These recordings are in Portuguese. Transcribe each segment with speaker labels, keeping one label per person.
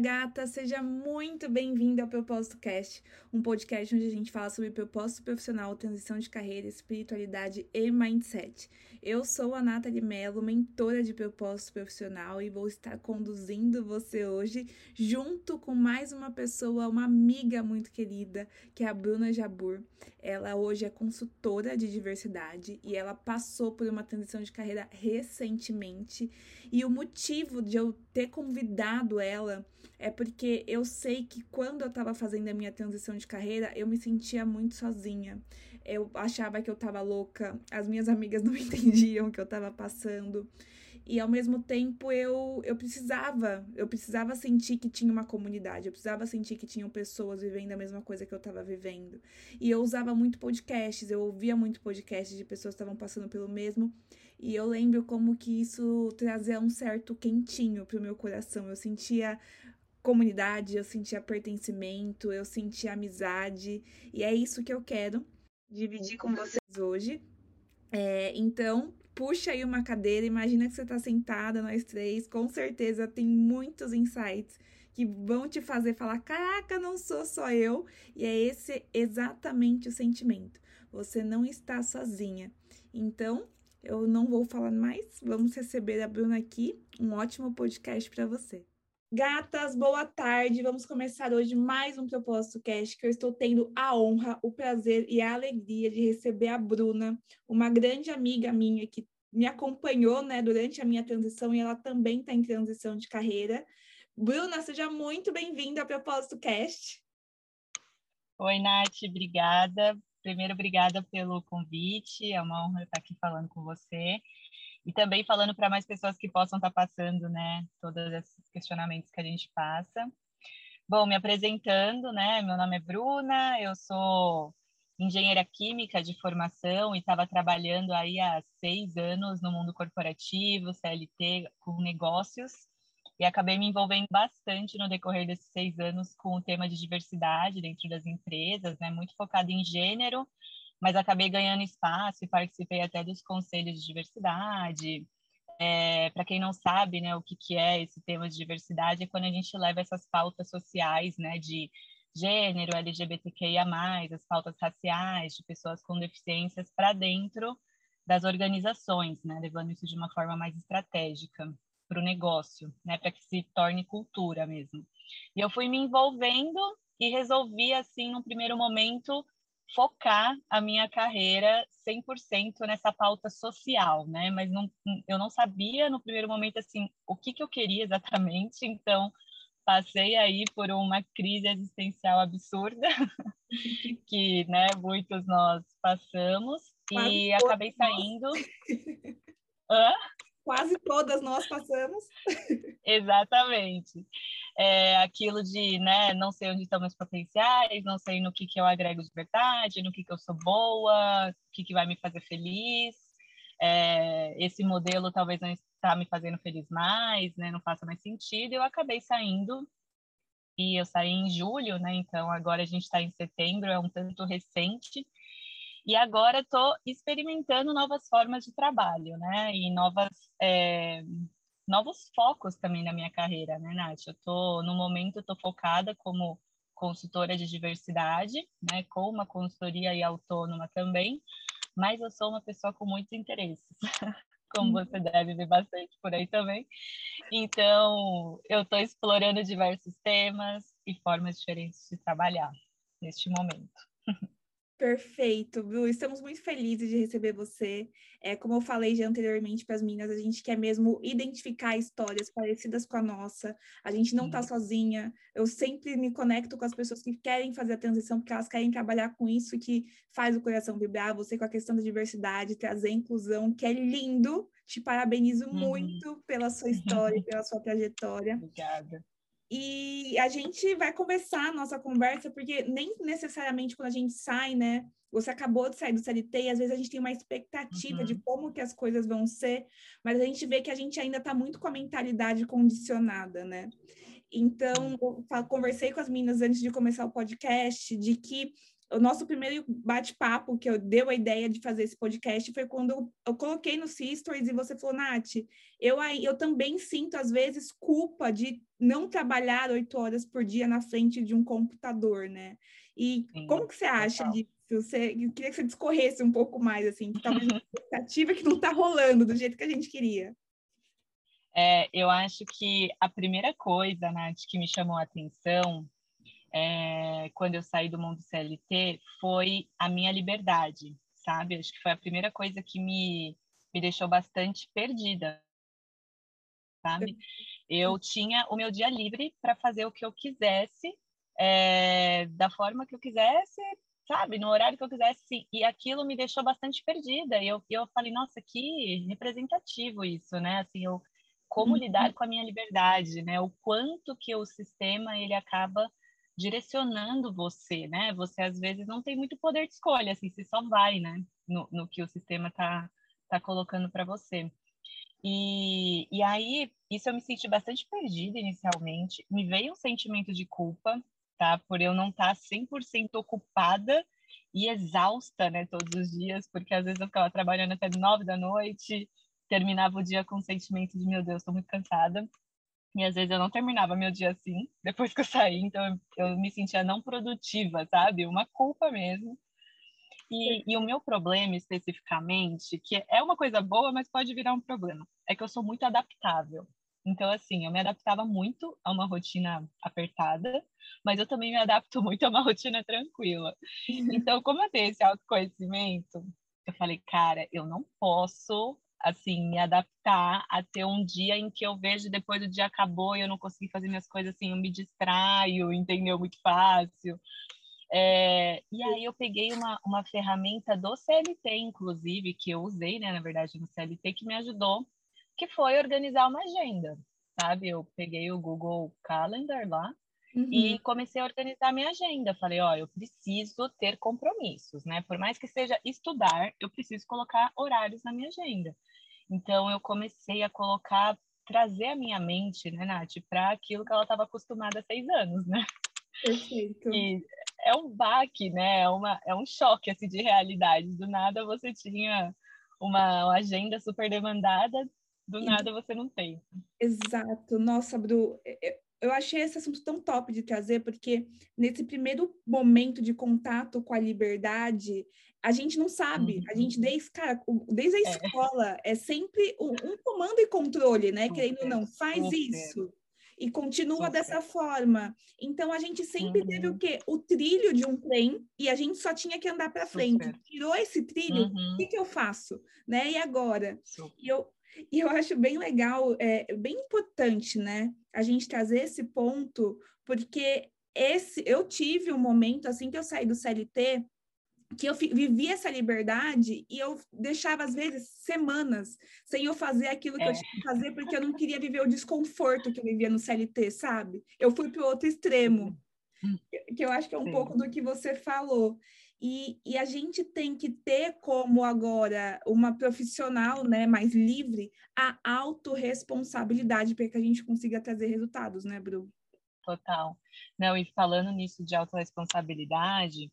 Speaker 1: gata! Seja muito bem-vinda ao Propósito Cast, um podcast onde a gente fala sobre propósito profissional, transição de carreira, espiritualidade e mindset. Eu sou a Nathalie Mello, mentora de propósito profissional, e vou estar conduzindo você hoje junto com mais uma pessoa, uma amiga muito querida, que é a Bruna Jabur. Ela hoje é consultora de diversidade e ela passou por uma transição de carreira recentemente. E o motivo de eu ter convidado ela é porque eu sei que quando eu estava fazendo a minha transição de carreira, eu me sentia muito sozinha. Eu achava que eu estava louca, as minhas amigas não entendiam o que eu estava passando. E ao mesmo tempo eu, eu precisava, eu precisava sentir que tinha uma comunidade, eu precisava sentir que tinham pessoas vivendo a mesma coisa que eu estava vivendo. E eu usava muito podcasts, eu ouvia muito podcasts de pessoas que estavam passando pelo mesmo. E eu lembro como que isso trazia um certo quentinho pro meu coração. Eu sentia comunidade, eu sentia pertencimento, eu sentia amizade. E é isso que eu quero dividir com vocês hoje. É, então, puxa aí uma cadeira, imagina que você está sentada, nós três, com certeza tem muitos insights que vão te fazer falar: caraca, não sou só eu. E é esse exatamente o sentimento. Você não está sozinha. Então, eu não vou falar mais, vamos receber a Bruna aqui. Um ótimo podcast para você. Gatas, boa tarde. Vamos começar hoje mais um Propósito Cast que eu estou tendo a honra, o prazer e a alegria de receber a Bruna, uma grande amiga minha que me acompanhou né, durante a minha transição e ela também está em transição de carreira. Bruna, seja muito bem-vinda ao Propósito Cast.
Speaker 2: Oi, Nath, obrigada. Primeiro, obrigada pelo convite, é uma honra estar aqui falando com você e também falando para mais pessoas que possam estar tá passando, né, todos esses questionamentos que a gente passa. Bom, me apresentando, né, meu nome é Bruna, eu sou engenheira química de formação e estava trabalhando aí há seis anos no mundo corporativo, CLT, com negócios, e acabei me envolvendo bastante no decorrer desses seis anos com o tema de diversidade dentro das empresas, né, muito focado em gênero, mas acabei ganhando espaço e participei até dos conselhos de diversidade. É, Para quem não sabe, né, o que, que é esse tema de diversidade, é quando a gente leva essas pautas sociais, né, de gênero, LGBTQIA+, as pautas raciais, de pessoas com deficiências para dentro das organizações, né, levando isso de uma forma mais estratégica para o negócio, né, para que se torne cultura mesmo. E eu fui me envolvendo e resolvi, assim, no primeiro momento, focar a minha carreira 100% nessa pauta social, né? Mas não, eu não sabia no primeiro momento assim o que, que eu queria exatamente, então passei aí por uma crise existencial absurda que, né, muitos nós passamos Quase e acabei saindo.
Speaker 1: Quase todas nós passamos.
Speaker 2: Exatamente é, aquilo de né, não sei onde estão meus potenciais, não sei no que, que eu agrego de verdade, no que, que eu sou boa, o que, que vai me fazer feliz. É, esse modelo talvez não está me fazendo feliz mais, né, não faça mais sentido. Eu acabei saindo e eu saí em julho, né? Então agora a gente está em setembro, é um tanto recente. E agora estou experimentando novas formas de trabalho, né? E novas é, novos focos também na minha carreira, né, Nath? Eu tô, no momento, estou focada como consultora de diversidade, né, com uma consultoria e autônoma também, mas eu sou uma pessoa com muitos interesses, como você uhum. deve ver bastante por aí também. Então, eu estou explorando diversos temas e formas diferentes de trabalhar neste momento.
Speaker 1: Perfeito, Bru. Estamos muito felizes de receber você. É, como eu falei já anteriormente para as meninas, a gente quer mesmo identificar histórias parecidas com a nossa. A gente não está sozinha. Eu sempre me conecto com as pessoas que querem fazer a transição, porque elas querem trabalhar com isso que faz o coração vibrar. Você com a questão da diversidade, trazer inclusão, que é lindo. Te parabenizo uhum. muito pela sua história, pela sua trajetória.
Speaker 2: Obrigada.
Speaker 1: E a gente vai conversar a nossa conversa, porque nem necessariamente quando a gente sai, né? Você acabou de sair do CLT e às vezes a gente tem uma expectativa uhum. de como que as coisas vão ser, mas a gente vê que a gente ainda está muito com a mentalidade condicionada, né? Então, eu conversei com as meninas antes de começar o podcast de que o nosso primeiro bate-papo que eu deu a ideia de fazer esse podcast foi quando eu, eu coloquei no Sisters e você falou, Nath, eu, eu também sinto, às vezes, culpa de não trabalhar oito horas por dia na frente de um computador, né? E Sim, como que você acha total. disso? Você, eu queria que você discorresse um pouco mais, assim, que talvez uma expectativa que não está rolando do jeito que a gente queria.
Speaker 2: É, eu acho que a primeira coisa, Nath, que me chamou a atenção é, quando eu saí do mundo CLT foi a minha liberdade, sabe? Acho que foi a primeira coisa que me, me deixou bastante perdida, sabe? Eu tinha o meu dia livre para fazer o que eu quisesse, é, da forma que eu quisesse, sabe? No horário que eu quisesse, e aquilo me deixou bastante perdida. E eu, eu falei, nossa, que representativo isso, né? Assim, eu, como uhum. lidar com a minha liberdade, né? O quanto que o sistema ele acaba direcionando você, né? Você às vezes não tem muito poder de escolha, assim, você só vai, né? No, no que o sistema tá, tá colocando para você. E, e aí, isso eu me senti bastante perdida inicialmente. Me veio um sentimento de culpa, tá? Por eu não estar tá 100% ocupada e exausta, né? Todos os dias, porque às vezes eu ficava trabalhando até nove da noite, terminava o dia com um sentimento de, meu Deus, estou muito cansada. E às vezes eu não terminava meu dia assim, depois que eu saí, então eu, me sentia não produtiva, sabe? Uma culpa mesmo. E, e, o meu problema especificamente, que é uma coisa boa, mas pode virar um problema, é que eu sou muito adaptável. Então, assim, eu me adaptava muito a uma rotina apertada, mas eu também me adapto muito a uma rotina tranquila. Então, como eu tenho esse autoconhecimento, eu falei, cara, eu não posso assim, me adaptar a ter um dia em que eu vejo depois o dia acabou e eu não consegui fazer minhas coisas assim, eu me distraio, entendeu? Muito fácil. É, e aí eu peguei uma, uma ferramenta do CLT, inclusive, que eu usei, né, na verdade, no CLT, que me ajudou, que foi organizar uma agenda, sabe? Eu peguei o Google Calendar lá uhum. e comecei a organizar minha agenda. Falei, ó, eu preciso ter compromissos, né? Por mais que seja estudar, eu preciso colocar horários na minha agenda. Então, eu comecei a colocar, trazer a minha mente, né, Nath, para aquilo que ela estava acostumada há seis anos, né?
Speaker 1: Perfeito.
Speaker 2: E é um baque, né? É, uma, é um choque assim, de realidade. Do nada você tinha uma, uma agenda super demandada, do nada você não tem.
Speaker 1: Exato. Nossa, Bru, eu achei esse assunto tão top de trazer, porque nesse primeiro momento de contato com a liberdade, a gente não sabe. A gente, uhum. desde, cara, desde a é. escola, é, é sempre um, um, comando e controle, né? Super, Querendo ou não, faz super. isso. E continua super. dessa forma. Então, a gente sempre uhum. teve o uhum. quê? O trilho de um trem e a gente só tinha que andar para frente. Tirou esse trilho, uhum. o que, que eu faço? Né? E agora? E eu, e eu acho bem legal, é bem importante, né? A gente trazer esse ponto, porque esse eu tive um momento assim que eu saí do CLT que eu vivi essa liberdade e eu deixava às vezes semanas sem eu fazer aquilo que é. eu tinha que fazer porque eu não queria viver o desconforto que eu vivia no CLT, sabe? Eu fui para o outro extremo, hum. que eu acho que é um Sim. pouco do que você falou. E, e, a gente tem que ter como agora uma profissional né, mais livre a autorresponsabilidade para que a gente consiga trazer resultados, né, Bru?
Speaker 2: Total. Não, e falando nisso de autorresponsabilidade,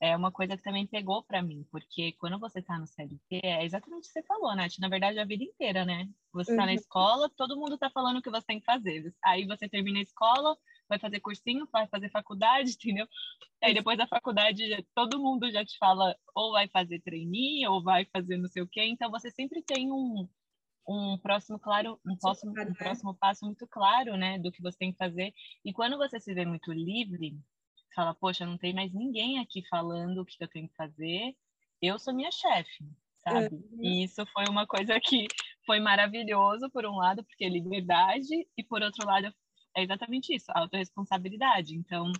Speaker 2: é uma coisa que também pegou para mim, porque quando você está no CLT, é exatamente o que você falou, Nath, na verdade a vida inteira, né? Você está uhum. na escola, todo mundo está falando o que você tem que fazer. Aí você termina a escola, vai fazer cursinho, vai fazer faculdade, entendeu? Aí depois da faculdade, todo mundo já te fala ou vai fazer trainee, ou vai fazer não sei o quê. Então você sempre tem um, um próximo claro, um próximo, um próximo passo muito claro, né, do que você tem que fazer. E quando você se vê muito livre, fala, poxa, não tem mais ninguém aqui falando o que eu tenho que fazer. Eu sou minha chefe, sabe? Uhum. E isso foi uma coisa que foi maravilhoso por um lado, porque é liberdade, e por outro lado é exatamente isso, autorresponsabilidade. Então,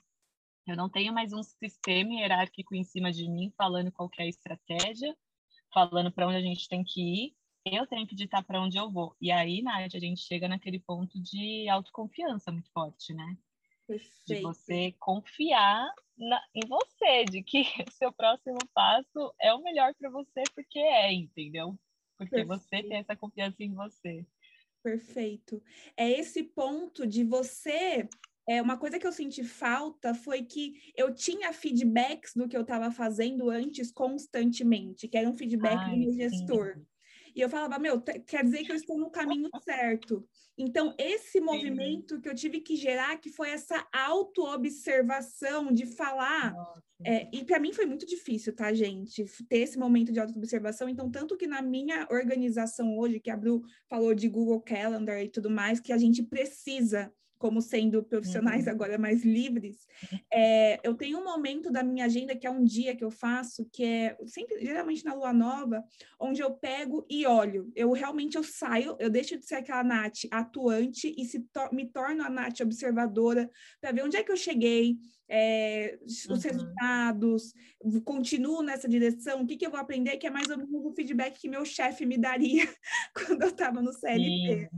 Speaker 2: eu não tenho mais um sistema hierárquico em cima de mim falando qualquer estratégia, falando para onde a gente tem que ir. Eu tenho que ditar para onde eu vou. E aí, Nath, a gente chega naquele ponto de autoconfiança muito forte, né? Perfeito. De você confiar na, em você, de que o seu próximo passo é o melhor para você, porque é, entendeu? Porque Perfeito. você tem essa confiança em você.
Speaker 1: Perfeito. É esse ponto de você é, uma coisa que eu senti falta foi que eu tinha feedbacks do que eu estava fazendo antes constantemente, que era um feedback Ai, do meu gestor. Sim. E eu falava, meu, quer dizer que eu estou no caminho certo. Então, esse movimento que eu tive que gerar, que foi essa auto-observação de falar, é, e para mim foi muito difícil, tá, gente? Ter esse momento de auto-observação. Então, tanto que na minha organização hoje, que a Bru falou de Google Calendar e tudo mais, que a gente precisa como sendo profissionais uhum. agora mais livres, é, eu tenho um momento da minha agenda que é um dia que eu faço, que é sempre, geralmente na lua nova, onde eu pego e olho. Eu realmente eu saio, eu deixo de ser aquela Nath atuante e se to me torno a Nath observadora para ver onde é que eu cheguei, é, os uhum. resultados, continuo nessa direção, o que, que eu vou aprender, que é mais ou menos o feedback que meu chefe me daria quando eu estava no CLT.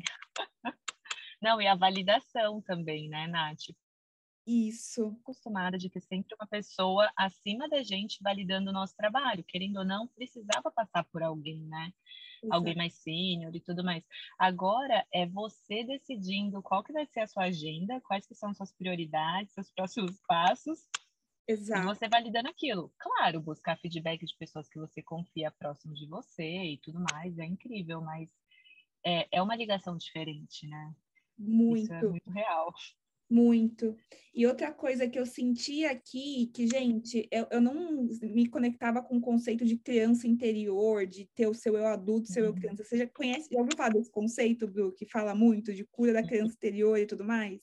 Speaker 2: Não, e a validação também, né, Nath?
Speaker 1: Isso.
Speaker 2: Acostumada de ter sempre uma pessoa acima da gente validando o nosso trabalho. Querendo ou não, precisava passar por alguém, né? Exato. Alguém mais sênior e tudo mais. Agora é você decidindo qual que vai ser a sua agenda, quais que são suas prioridades, seus próximos passos. Exato. E você validando aquilo. Claro, buscar feedback de pessoas que você confia próximo de você e tudo mais, é incrível, mas é, é uma ligação diferente, né?
Speaker 1: Muito. Isso
Speaker 2: é muito real.
Speaker 1: Muito. E outra coisa que eu senti aqui, que, gente, eu, eu não me conectava com o conceito de criança interior, de ter o seu eu adulto, seu eu uhum. criança. Você já conhece, já ouviu falar desse conceito, Bru, que fala muito de cura da criança interior e tudo mais?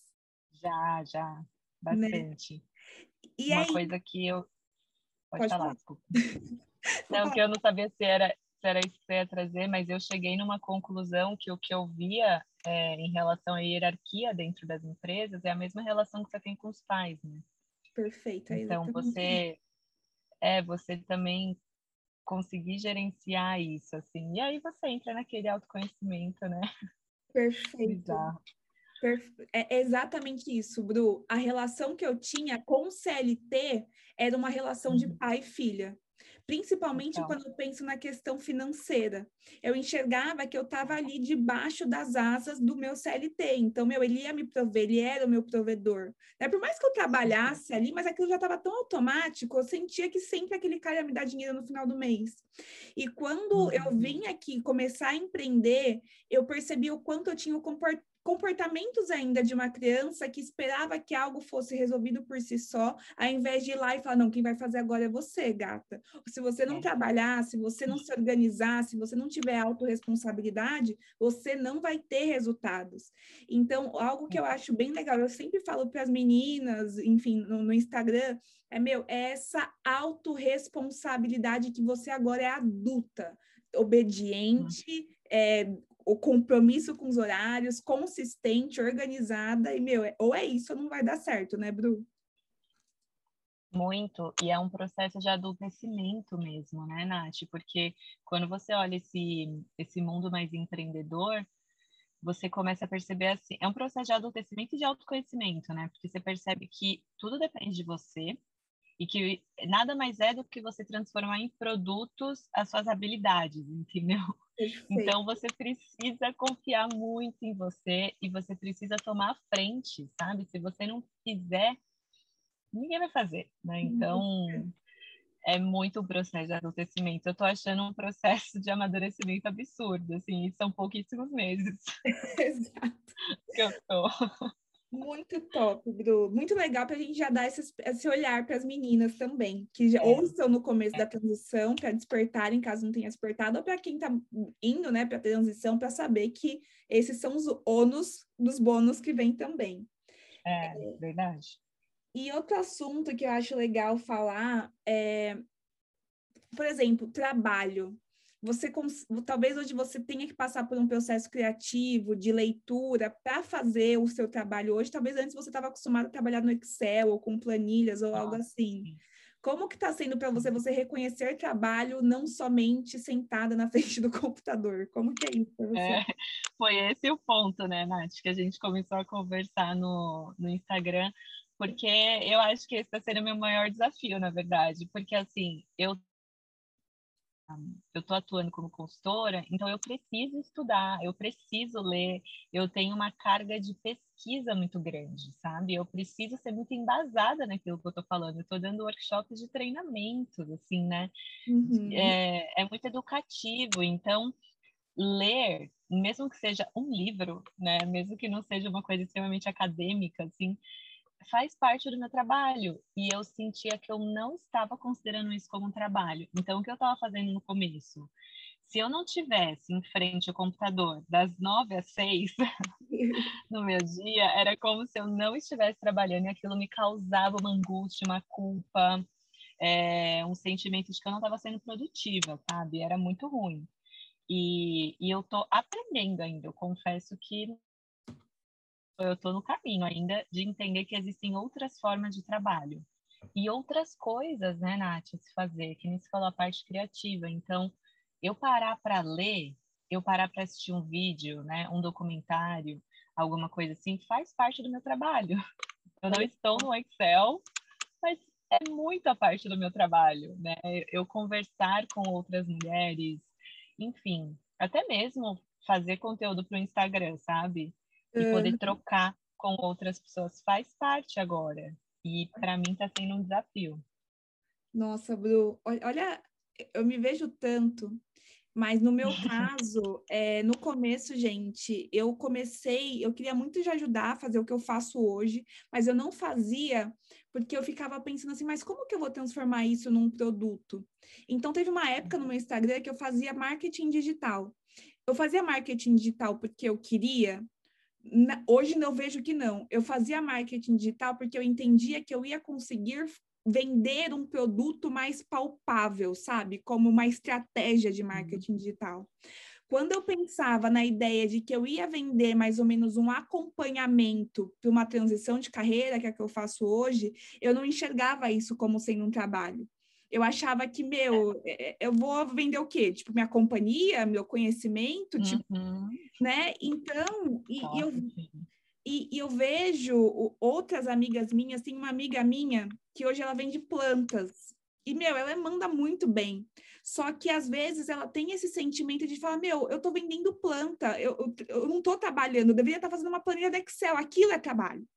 Speaker 2: Já, já. Né? Bastante. Né? E Uma aí... coisa que eu. Pode, Pode falar, falar. não, que eu não sabia se era era isso que você ia trazer, mas eu cheguei numa conclusão que o que eu via é, em relação à hierarquia dentro das empresas é a mesma relação que você tem com os pais, né?
Speaker 1: Perfeito. É
Speaker 2: então você é você também conseguir gerenciar isso assim. E aí você entra naquele autoconhecimento, né?
Speaker 1: Perfeito. É exatamente isso, Bru. A relação que eu tinha com o CLT era uma relação de uhum. pai e filha principalmente então. quando eu penso na questão financeira. Eu enxergava que eu estava ali debaixo das asas do meu CLT, então, meu, ele ia me prover, ele era o meu provedor. Né? Por mais que eu trabalhasse ali, mas aquilo já estava tão automático, eu sentia que sempre aquele cara ia me dar dinheiro no final do mês. E quando uhum. eu vim aqui começar a empreender, eu percebi o quanto eu tinha o comportamento comportamentos ainda de uma criança que esperava que algo fosse resolvido por si só, ao invés de ir lá e falar, não, quem vai fazer agora é você, gata. Se você não é. trabalhar, se você não se organizar, se você não tiver autorresponsabilidade, você não vai ter resultados. Então, algo que eu é. acho bem legal, eu sempre falo para as meninas, enfim, no, no Instagram, é meu, é essa autorresponsabilidade que você agora é adulta, obediente, é, o compromisso com os horários, consistente, organizada, e, meu, é, ou é isso ou não vai dar certo, né, Bru?
Speaker 2: Muito, e é um processo de adultecimento mesmo, né, Nath? Porque quando você olha esse, esse mundo mais empreendedor, você começa a perceber assim, é um processo de adultecimento e de autoconhecimento, né? Porque você percebe que tudo depende de você, e que nada mais é do que você transformar em produtos as suas habilidades, entendeu? Perfeito. Então você precisa confiar muito em você e você precisa tomar a frente, sabe? Se você não fizer, ninguém vai fazer, né? Então é muito um processo de acontecimento. Eu tô achando um processo de amadurecimento absurdo, assim, são pouquíssimos meses.
Speaker 1: Exato.
Speaker 2: que eu tô.
Speaker 1: Muito top, Bru. Muito legal para a gente já dar esse, esse olhar para as meninas também, que já, é. ou estão no começo é. da transição, para despertarem, caso não tenha despertado, ou para quem está indo né, para a transição, para saber que esses são os ônus dos bônus que vem também.
Speaker 2: É, é, verdade.
Speaker 1: E outro assunto que eu acho legal falar é, por exemplo, trabalho você talvez hoje você tenha que passar por um processo criativo de leitura para fazer o seu trabalho hoje. Talvez antes você estava acostumado a trabalhar no Excel ou com planilhas ou algo assim. Como que está sendo para você você reconhecer trabalho não somente sentada na frente do computador? Como que é isso para você? É,
Speaker 2: foi esse o ponto, né, Nath, que a gente começou a conversar no, no Instagram, porque eu acho que esse está sendo o meu maior desafio, na verdade, porque assim, eu eu estou atuando como consultora, então eu preciso estudar, eu preciso ler, eu tenho uma carga de pesquisa muito grande, sabe? Eu preciso ser muito embasada naquilo que eu estou falando. Eu estou dando workshops de treinamento, assim, né? Uhum. É, é muito educativo, então ler, mesmo que seja um livro, né? Mesmo que não seja uma coisa extremamente acadêmica, assim, faz parte do meu trabalho e eu sentia que eu não estava considerando isso como um trabalho. Então, o que eu estava fazendo no começo? Se eu não tivesse em frente ao computador das nove às seis no meu dia, era como se eu não estivesse trabalhando e aquilo me causava uma angústia, uma culpa, é, um sentimento de que eu não estava sendo produtiva, sabe? Era muito ruim. E, e eu estou aprendendo ainda. Eu confesso que eu estou no caminho ainda de entender que existem outras formas de trabalho e outras coisas, né, Nath, se fazer, que nem se falou a parte criativa. Então, eu parar para ler, eu parar para assistir um vídeo, né, um documentário, alguma coisa assim, faz parte do meu trabalho. Eu não estou no Excel, mas é muita parte do meu trabalho, né? Eu conversar com outras mulheres, enfim, até mesmo fazer conteúdo para o Instagram, sabe? E poder trocar com outras pessoas faz parte agora. E para mim está sendo um desafio.
Speaker 1: Nossa, Bru, olha, eu me vejo tanto, mas no meu caso, é, no começo, gente, eu comecei, eu queria muito te ajudar a fazer o que eu faço hoje, mas eu não fazia porque eu ficava pensando assim, mas como que eu vou transformar isso num produto? Então, teve uma época no meu Instagram que eu fazia marketing digital. Eu fazia marketing digital porque eu queria, na, hoje eu vejo que não. Eu fazia marketing digital porque eu entendia que eu ia conseguir vender um produto mais palpável, sabe? Como uma estratégia de marketing digital. Quando eu pensava na ideia de que eu ia vender mais ou menos um acompanhamento para uma transição de carreira, que é a que eu faço hoje, eu não enxergava isso como sendo um trabalho. Eu achava que, meu, é, é, eu vou vender o quê? Tipo, minha companhia, meu conhecimento, tipo, uhum. né? Então, e, e eu, e, e, eu vejo outras amigas minhas, tem uma amiga minha que hoje ela vende plantas. E, meu, ela manda muito bem. Só que às vezes ela tem esse sentimento de falar: Meu, eu tô vendendo planta, eu, eu, eu não tô trabalhando, eu deveria estar fazendo uma planilha do Excel, aquilo é trabalho.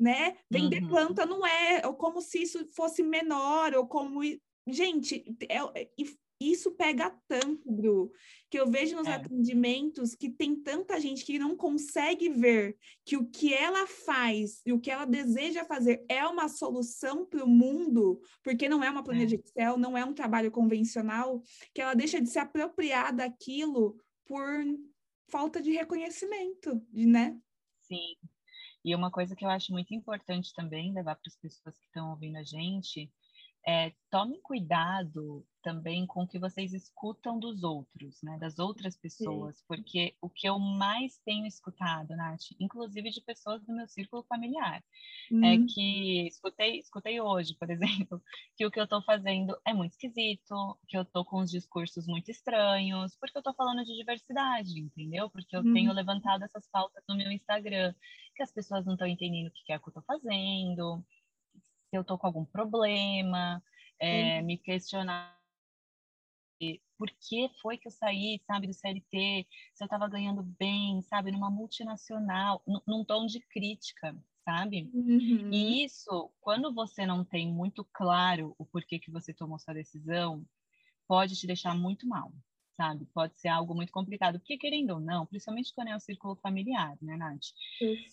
Speaker 1: Né? Vender uhum. planta não é, ou como se isso fosse menor, ou como Gente, é, é isso pega tanto, Bru, que eu vejo nos é. atendimentos que tem tanta gente que não consegue ver que o que ela faz e o que ela deseja fazer é uma solução para o mundo, porque não é uma planilha é. de Excel, não é um trabalho convencional, que ela deixa de se apropriar daquilo por falta de reconhecimento, né?
Speaker 2: Sim. E uma coisa que eu acho muito importante também levar para as pessoas que estão ouvindo a gente é, tomem cuidado também com o que vocês escutam dos outros, né, das outras pessoas, Sim. porque o que eu mais tenho escutado, Nath, inclusive de pessoas do meu círculo familiar, é hum. é que escutei, escutei hoje, por exemplo, que o que eu estou fazendo é muito esquisito, que eu estou com os discursos muito estranhos, porque eu estou falando de diversidade, entendeu? Porque eu tenho levantado essas pautas no meu Instagram, que as pessoas não estão entendendo o que é que eu estou fazendo, se eu estou com algum problema, é, me questionar por que foi que eu saí, sabe, do CLT, se eu estava ganhando bem, sabe, numa multinacional, num tom de crítica, sabe? Uhum. E isso, quando você não tem muito claro o porquê que você tomou sua decisão, pode te deixar muito mal, sabe? Pode ser algo muito complicado, porque querendo ou não, principalmente quando é o círculo familiar, né, Nath?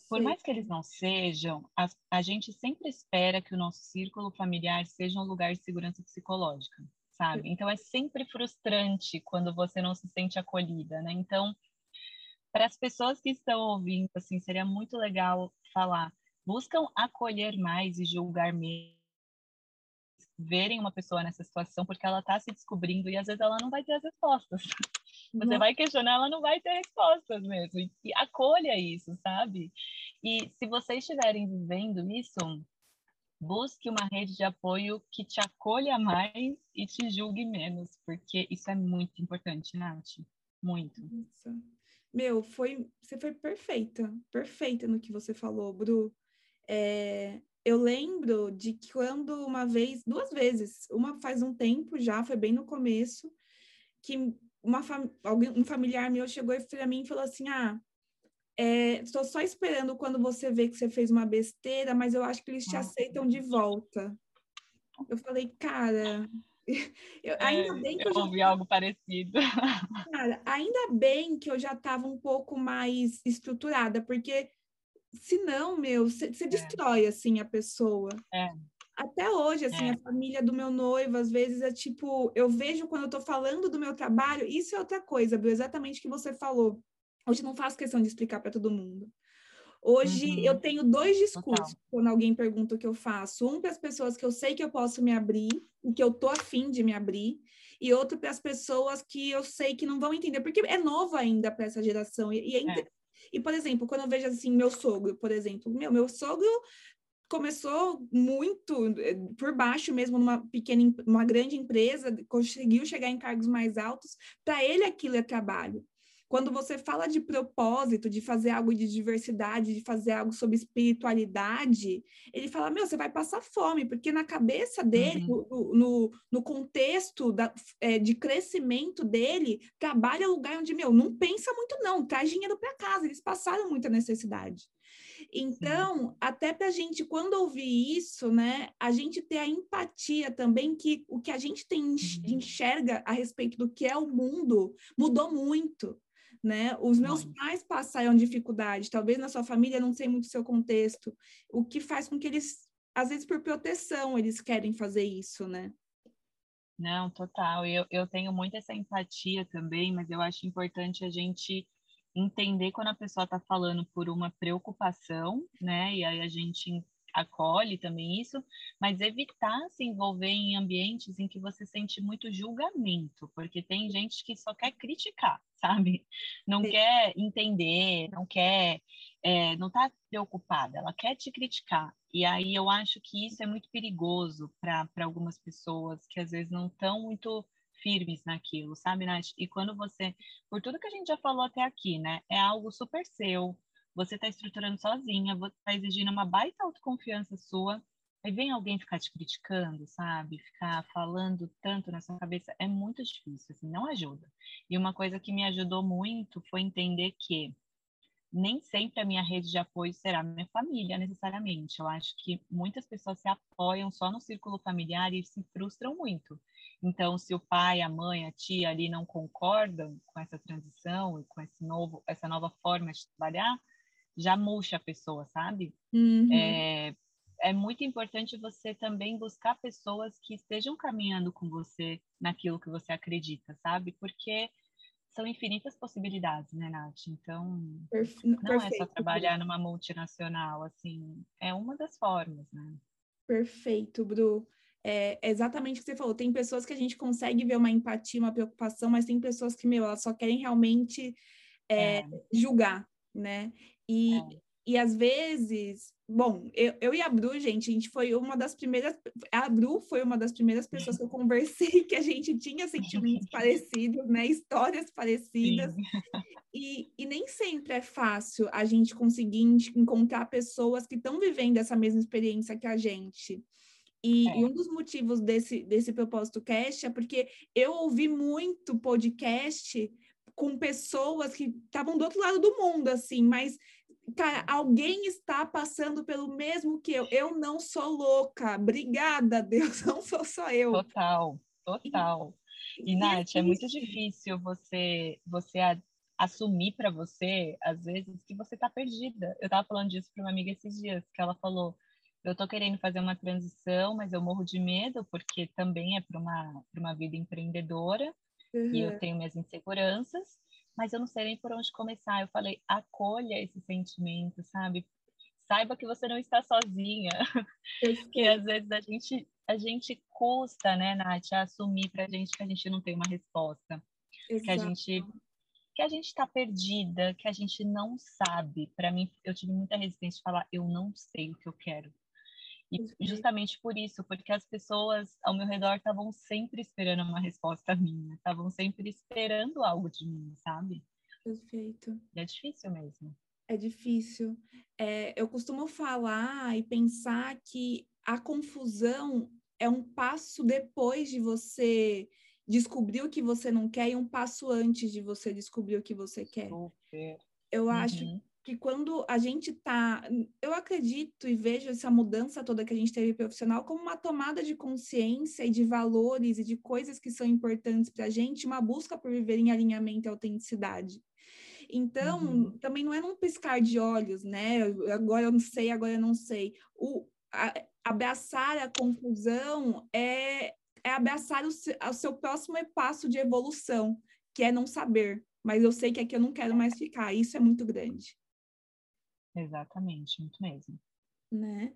Speaker 2: Por mais que eles não sejam, a, a gente sempre espera que o nosso círculo familiar seja um lugar de segurança psicológica, sabe? Então é sempre frustrante quando você não se sente acolhida, né? Então, para as pessoas que estão ouvindo, assim, seria muito legal falar, buscam acolher mais e julgar menos verem uma pessoa nessa situação porque ela está se descobrindo e às vezes ela não vai ter as respostas. Você vai questionar, ela não vai ter respostas mesmo. E, e acolha isso, sabe? E se vocês estiverem vivendo isso, busque uma rede de apoio que te acolha mais e te julgue menos, porque isso é muito importante, Nath. Muito. Isso.
Speaker 1: Meu, foi, você foi perfeita, perfeita no que você falou, Bru. É, eu lembro de que quando uma vez, duas vezes, uma faz um tempo já, foi bem no começo, que uma fam alguém, um familiar meu chegou para mim e falou assim: Ah, estou é, só esperando quando você vê que você fez uma besteira, mas eu acho que eles te aceitam de volta. Eu falei, cara,
Speaker 2: eu, ainda é, bem que eu, eu ouvi já... algo parecido.
Speaker 1: Cara, ainda bem que eu já estava um pouco mais estruturada, porque senão, meu, você é. destrói assim a pessoa.
Speaker 2: É.
Speaker 1: Até hoje, assim, é. a família do meu noivo, às vezes é tipo, eu vejo quando eu tô falando do meu trabalho, isso é outra coisa, Bru, exatamente o que você falou. Hoje não faço questão de explicar para todo mundo. Hoje uhum. eu tenho dois discursos Total. quando alguém pergunta o que eu faço. Um para as pessoas que eu sei que eu posso me abrir, e que eu tô afim de me abrir, e outro para as pessoas que eu sei que não vão entender, porque é novo ainda para essa geração. E, e, é é. E, por exemplo, quando eu vejo assim, meu sogro, por exemplo, meu, meu sogro começou muito eh, por baixo mesmo numa pequena, uma grande empresa, conseguiu chegar em cargos mais altos. Para ele aquilo é trabalho. Quando você fala de propósito, de fazer algo de diversidade, de fazer algo sobre espiritualidade, ele fala: Meu, você vai passar fome, porque na cabeça dele, uhum. no, no, no, contexto da, é, de crescimento dele, trabalha lugar onde, meu, não pensa muito, não, traz dinheiro para casa, eles passaram muita necessidade. Então, Sim. até para a gente, quando ouvir isso, né, a gente ter a empatia também que o que a gente tem uhum. enxerga a respeito do que é o mundo mudou muito né? Os meus pais passaram dificuldade, talvez na sua família, não sei muito o seu contexto, o que faz com que eles, às vezes por proteção, eles querem fazer isso, né?
Speaker 2: Não, total. Eu, eu tenho muito essa empatia também, mas eu acho importante a gente entender quando a pessoa está falando por uma preocupação, né? E aí a gente acolhe também isso, mas evitar se envolver em ambientes em que você sente muito julgamento, porque tem gente que só quer criticar, sabe? Não Sim. quer entender, não quer, é, não está preocupada, ela quer te criticar. E aí eu acho que isso é muito perigoso para algumas pessoas que às vezes não estão muito firmes naquilo, sabe, Nath? E quando você, por tudo que a gente já falou até aqui, né, é algo super seu, você está estruturando sozinha, você está exigindo uma baita autoconfiança sua, aí vem alguém ficar te criticando, sabe? Ficar falando tanto na sua cabeça, é muito difícil, assim, não ajuda. E uma coisa que me ajudou muito foi entender que nem sempre a minha rede de apoio será minha família, necessariamente. Eu acho que muitas pessoas se apoiam só no círculo familiar e se frustram muito. Então, se o pai, a mãe, a tia ali não concordam com essa transição e com esse novo, essa nova forma de trabalhar, já murcha a pessoa, sabe?
Speaker 1: Uhum.
Speaker 2: É, é muito importante você também buscar pessoas que estejam caminhando com você naquilo que você acredita, sabe? Porque são infinitas possibilidades, né, Nath? Então, Perfe não Perfeito. é só trabalhar numa multinacional, assim, é uma das formas, né?
Speaker 1: Perfeito, Bru. É exatamente o que você falou. Tem pessoas que a gente consegue ver uma empatia, uma preocupação, mas tem pessoas que, meu, elas só querem realmente é, é. julgar, né? E, é. e às vezes, bom, eu, eu e a Bru, gente, a gente foi uma das primeiras, a Bru foi uma das primeiras pessoas que eu conversei que a gente tinha sentimentos parecidos, né? Histórias parecidas. E, e nem sempre é fácil a gente conseguir encontrar pessoas que estão vivendo essa mesma experiência que a gente. E, é. e, um dos motivos desse, desse propósito cast é porque eu ouvi muito podcast com pessoas que estavam do outro lado do mundo, assim, mas cara, alguém está passando pelo mesmo que eu. Eu não sou louca. Obrigada, Deus, não sou só eu.
Speaker 2: Total, total. E, e Nath, é muito difícil você você a, assumir para você, às vezes, que você está perdida. Eu estava falando disso para uma amiga esses dias, que ela falou: eu estou querendo fazer uma transição, mas eu morro de medo, porque também é para uma, uma vida empreendedora, uhum. e eu tenho minhas inseguranças mas eu não sei nem por onde começar. Eu falei, acolha esse sentimento, sabe? Saiba que você não está sozinha. Porque às vezes a gente, a gente custa, né, Nath, a assumir pra gente que a gente não tem uma resposta. Exato. Que a gente que a gente está perdida, que a gente não sabe. Para mim, eu tive muita resistência de falar, eu não sei o que eu quero. E justamente por isso, porque as pessoas ao meu redor estavam sempre esperando uma resposta minha, estavam sempre esperando algo de mim, sabe?
Speaker 1: Perfeito.
Speaker 2: E é difícil mesmo.
Speaker 1: É difícil. É, eu costumo falar e pensar que a confusão é um passo depois de você descobrir o que você não quer e um passo antes de você descobrir o que você quer. Super. Eu uhum. acho que quando a gente tá, eu acredito e vejo essa mudança toda que a gente teve profissional como uma tomada de consciência e de valores e de coisas que são importantes para a gente, uma busca por viver em alinhamento e autenticidade. Então, uhum. também não é num piscar de olhos, né? Agora eu não sei, agora eu não sei. O, a, abraçar a conclusão é, é abraçar o, o seu próximo passo de evolução, que é não saber. Mas eu sei que aqui eu não quero mais ficar. Isso é muito grande.
Speaker 2: Exatamente, muito mesmo.
Speaker 1: Né?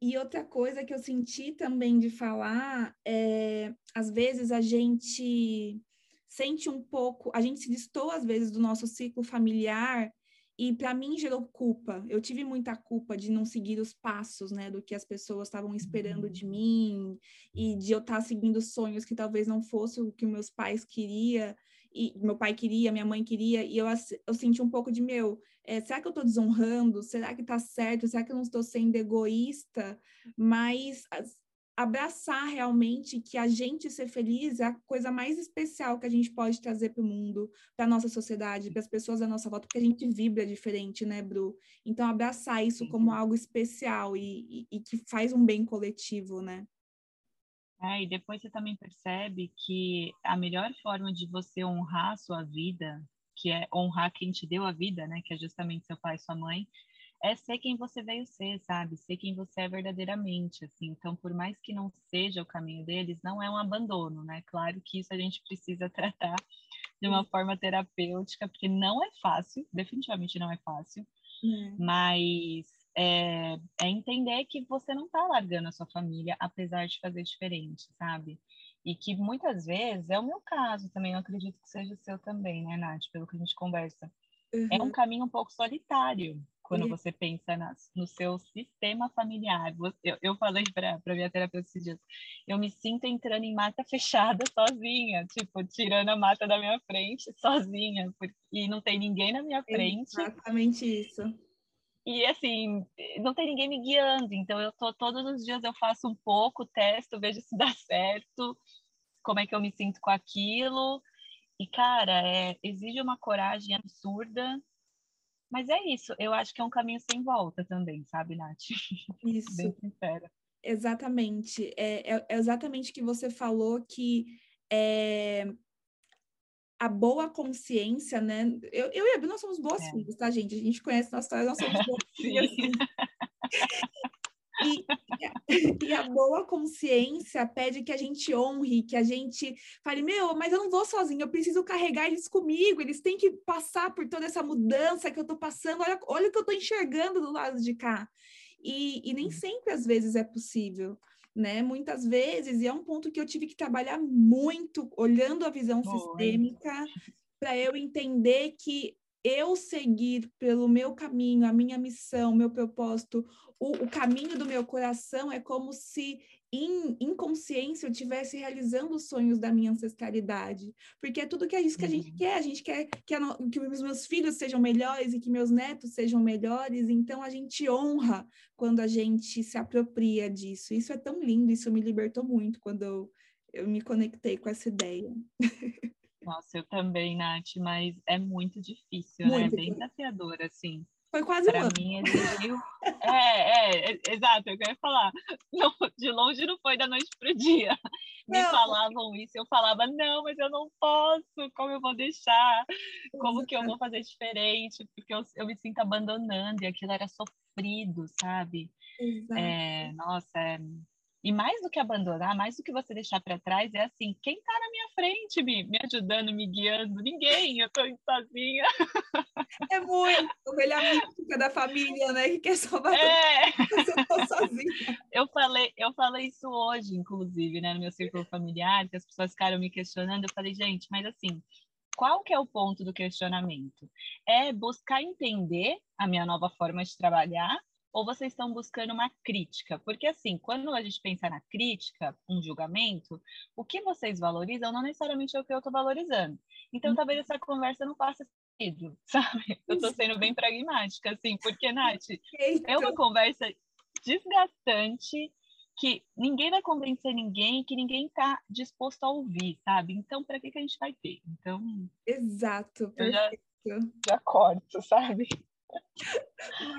Speaker 1: E outra coisa que eu senti também de falar é, às vezes a gente sente um pouco, a gente se destoa às vezes do nosso ciclo familiar e para mim gerou culpa. Eu tive muita culpa de não seguir os passos, né, do que as pessoas estavam esperando de mim e de eu estar tá seguindo sonhos que talvez não fosse o que meus pais queria e meu pai queria, minha mãe queria, e eu, eu senti um pouco de meu, é, será que eu estou desonrando? Será que está certo? Será que eu não estou sendo egoísta? Mas abraçar realmente que a gente ser feliz é a coisa mais especial que a gente pode trazer para o mundo, para a nossa sociedade, para as pessoas da nossa volta, porque a gente vibra diferente, né, Bru? Então, abraçar isso como algo especial e, e, e que faz um bem coletivo, né?
Speaker 2: É, e depois você também percebe que a melhor forma de você honrar a sua vida, que é honrar quem te deu a vida, né, que é justamente seu pai e sua mãe, é ser quem você veio ser, sabe? Ser quem você é verdadeiramente, assim. Então, por mais que não seja o caminho deles, não é um abandono, né? Claro que isso a gente precisa tratar de uma forma terapêutica, porque não é fácil, definitivamente não é fácil, é. mas é, é, entender que você não está largando a sua família, apesar de fazer diferente, sabe? E que muitas vezes, é o meu caso também, eu acredito que seja o seu também, né, Nath, pelo que a gente conversa. Uhum. É um uhum. caminho um pouco solitário quando uhum. você pensa no seu sistema familiar. Eu, eu falei para minha terapeuta esses dias, eu me sinto entrando em mata fechada sozinha, tipo, tirando a mata da minha frente sozinha, porque, e não tem ninguém na minha frente.
Speaker 1: Exatamente isso
Speaker 2: e assim, não tem ninguém me guiando, então eu tô todos os dias eu faço um pouco, testo, vejo se dá certo, como é que eu me sinto com aquilo. E cara, é, exige uma coragem absurda. Mas é isso, eu acho que é um caminho sem volta também, sabe, Nath?
Speaker 1: Isso.
Speaker 2: Bem sincera.
Speaker 1: Exatamente. É, é, é exatamente o que você falou que é, a boa consciência, né? Eu, eu e a Bia, nós somos boas é. filhas, tá, gente? A gente conhece nossa história, nós somos boas filhas. E, e, a boa consciência pede que a gente honre, que a gente fale, meu, mas eu não vou sozinha, eu preciso carregar eles comigo, eles têm que passar por toda essa mudança que eu tô passando, olha, olha o que eu tô enxergando do lado de cá. E, e nem sempre, às vezes, é possível né? Muitas vezes, e é um ponto que eu tive que trabalhar muito, olhando a visão sistêmica, para eu entender que eu seguir pelo meu caminho, a minha missão, meu propósito, o, o caminho do meu coração é como se em, em consciência eu estivesse realizando os sonhos da minha ancestralidade. Porque é tudo que é isso que a gente uhum. quer. A gente quer que, a, que os meus filhos sejam melhores e que meus netos sejam melhores. Então a gente honra quando a gente se apropria disso. Isso é tão lindo, isso me libertou muito quando eu, eu me conectei com essa ideia.
Speaker 2: Nossa, eu também, Nath, mas é muito difícil, muito né? É bem desafiador, assim.
Speaker 1: Foi quase
Speaker 2: pra
Speaker 1: um ano.
Speaker 2: mim, exigiu... é, é, é, exato, eu ia falar. Não, de longe não foi da noite pro dia. Me não. falavam isso, eu falava, não, mas eu não posso, como eu vou deixar? Como que eu vou fazer diferente? Porque eu, eu me sinto abandonando, e aquilo era sofrido, sabe?
Speaker 1: Exato.
Speaker 2: É, nossa, é e mais do que abandonar, mais do que você deixar para trás, é assim: quem está na minha frente me, me ajudando, me guiando? Ninguém, eu estou sozinha.
Speaker 1: É muito, ovelha mística da família, né? Que quer salvar
Speaker 2: é.
Speaker 1: eu tô sozinha.
Speaker 2: Eu falei, eu falei isso hoje, inclusive, né, no meu círculo familiar, que as pessoas ficaram me questionando. Eu falei, gente, mas assim, qual que é o ponto do questionamento? É buscar entender a minha nova forma de trabalhar ou vocês estão buscando uma crítica? Porque, assim, quando a gente pensa na crítica, um julgamento, o que vocês valorizam não necessariamente é o que eu estou valorizando. Então, uhum. talvez essa conversa não faça sabe? Eu estou sendo bem pragmática, assim, porque, Nath, é uma conversa desgastante que ninguém vai convencer ninguém, que ninguém está disposto a ouvir, sabe? Então, para que, que a gente vai ter? Então.
Speaker 1: Exato, perfeito.
Speaker 2: Já, já corto, sabe?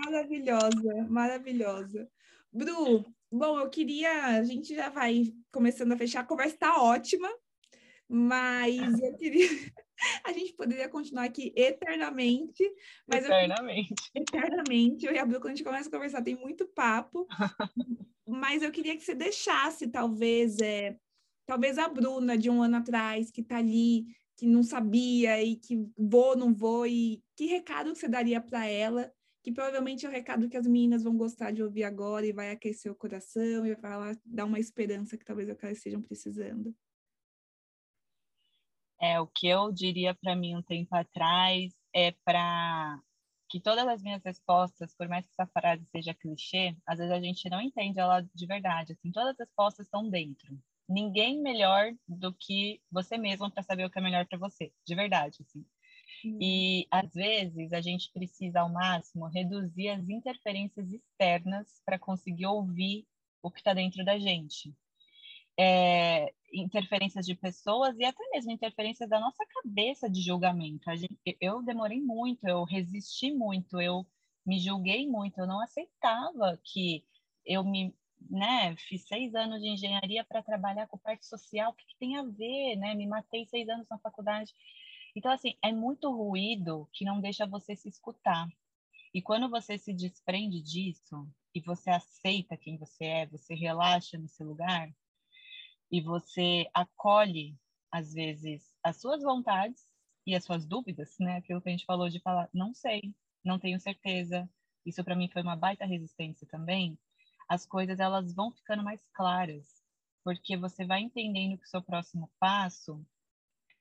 Speaker 1: Maravilhosa, maravilhosa. Bru, bom, eu queria. A gente já vai começando a fechar, a conversa está ótima, mas eu queria. A gente poderia continuar aqui eternamente. Mas
Speaker 2: eternamente.
Speaker 1: Eu, eternamente. Eu e a Bru, quando a gente começa a conversar, tem muito papo. mas eu queria que você deixasse, talvez, é, talvez a Bruna de um ano atrás, que está ali, que não sabia e que vou, não vou, e que recado você daria para ela? Que provavelmente é o recado que as meninas vão gostar de ouvir agora e vai aquecer o coração e vai falar, dar uma esperança que talvez elas estejam precisando.
Speaker 2: É, o que eu diria para mim um tempo atrás é para que todas as minhas respostas, por mais que essa frase seja clichê, às vezes a gente não entende ela de verdade. Assim, todas as respostas estão dentro. Ninguém melhor do que você mesmo para saber o que é melhor para você, de verdade, assim. E às vezes a gente precisa ao máximo reduzir as interferências externas para conseguir ouvir o que está dentro da gente. É, interferências de pessoas e até mesmo interferências da nossa cabeça de julgamento. Gente, eu demorei muito, eu resisti muito, eu me julguei muito, eu não aceitava que eu me, né, fiz seis anos de engenharia para trabalhar com parte social, o que, que, tem a ver, né? Me matei seis anos na faculdade. Então, assim, é muito ruído que não deixa você se escutar. E quando você se desprende disso e você aceita quem você é, você relaxa nesse lugar, e você acolhe, às vezes, as suas vontades e as suas dúvidas, né? Aquilo que a gente falou de falar, não sei, não tenho certeza. Isso para mim foi uma baita resistência também. As coisas elas vão ficando mais claras, porque você vai entendendo que o seu próximo passo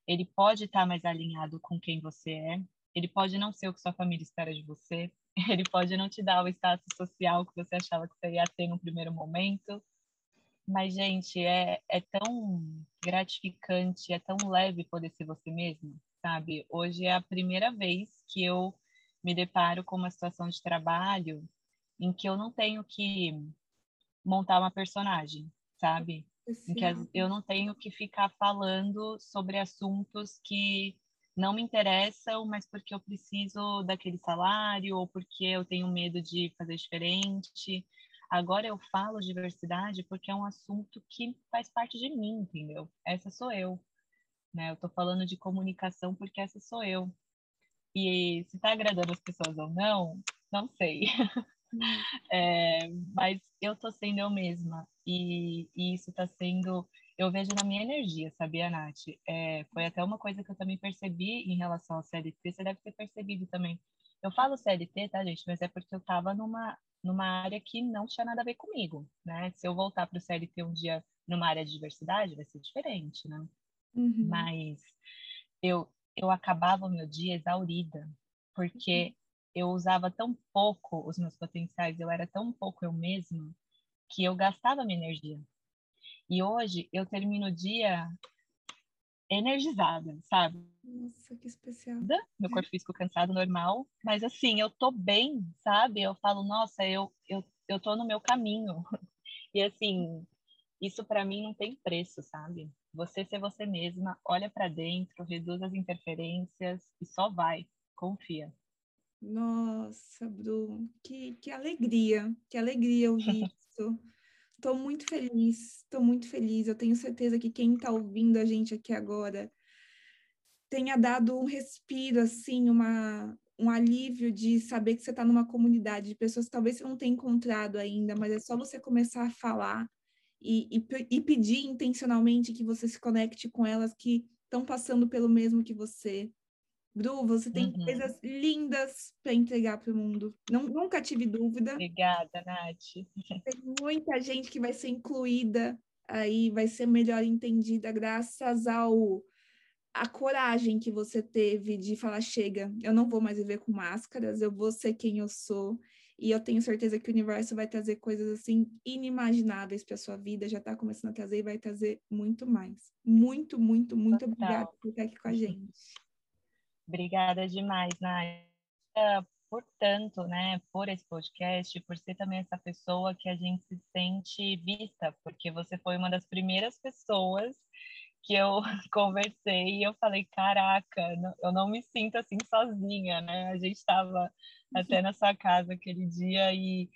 Speaker 2: ele pode estar tá mais alinhado com quem você é, ele pode não ser o que sua família espera de você, ele pode não te dar o status social que você achava que você ia ter no primeiro momento, mas, gente, é, é tão gratificante, é tão leve poder ser você mesmo, sabe? Hoje é a primeira vez que eu me deparo com uma situação de trabalho em que eu não tenho que montar uma personagem, sabe? Em que eu não tenho que ficar falando sobre assuntos que não me interessam, mas porque eu preciso daquele salário ou porque eu tenho medo de fazer diferente. Agora eu falo diversidade porque é um assunto que faz parte de mim, entendeu? Essa sou eu. Né? Eu estou falando de comunicação porque essa sou eu. E se está agradando as pessoas ou não, não sei. É, mas eu estou sendo eu mesma. E, e isso está sendo. Eu vejo na minha energia, sabia, Nath? É, foi até uma coisa que eu também percebi em relação ao CLT, você deve ter percebido também. Eu falo CLT, tá, gente? Mas é porque eu estava numa numa área que não tinha nada a ver comigo, né? Se eu voltar para o CLT um dia numa área de diversidade, vai ser diferente, né? Uhum. Mas eu, eu acabava o meu dia exaurida, porque uhum. eu usava tão pouco os meus potenciais, eu era tão pouco eu mesma, que eu gastava minha energia. E hoje eu termino o dia energizada, sabe?
Speaker 1: Nossa, que especial.
Speaker 2: Meu corpo físico cansado, normal. Mas assim, eu tô bem, sabe? Eu falo, nossa, eu, eu, eu tô no meu caminho. E assim, isso para mim não tem preço, sabe? Você ser você mesma, olha para dentro, reduz as interferências e só vai. Confia.
Speaker 1: Nossa, Bru, que, que alegria, que alegria ouvir isso. Estou muito feliz, estou muito feliz. Eu tenho certeza que quem está ouvindo a gente aqui agora tenha dado um respiro, assim, uma, um alívio de saber que você está numa comunidade de pessoas que talvez você não tenha encontrado ainda, mas é só você começar a falar e, e, e pedir intencionalmente que você se conecte com elas que estão passando pelo mesmo que você, Bru, você tem uhum. coisas lindas para entregar para o mundo. Não, nunca tive dúvida.
Speaker 2: Obrigada, Nath.
Speaker 1: Tem muita gente que vai ser incluída aí, vai ser melhor entendida graças ao a coragem que você teve de falar chega, eu não vou mais viver com máscaras, eu vou ser quem eu sou. E eu tenho certeza que o universo vai trazer coisas assim inimagináveis para sua vida, já está começando a trazer e vai trazer muito mais. Muito, muito, muito Total. obrigada por estar aqui com a gente.
Speaker 2: Obrigada demais. É, por tanto, né, por esse podcast, por ser também essa pessoa que a gente se sente vista, porque você foi uma das primeiras pessoas que eu conversei e eu falei, caraca, eu não me sinto assim sozinha, né? A gente estava até na sua casa aquele dia e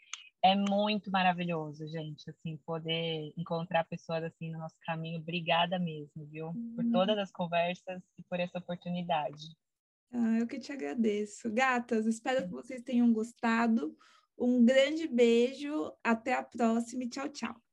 Speaker 2: é muito maravilhoso, gente, assim, poder encontrar pessoas assim no nosso caminho. Obrigada mesmo, viu? Por uhum. todas as conversas e por essa oportunidade.
Speaker 1: Ah, eu que te agradeço. Gatas, espero que vocês tenham gostado. Um grande beijo, até a próxima e tchau, tchau.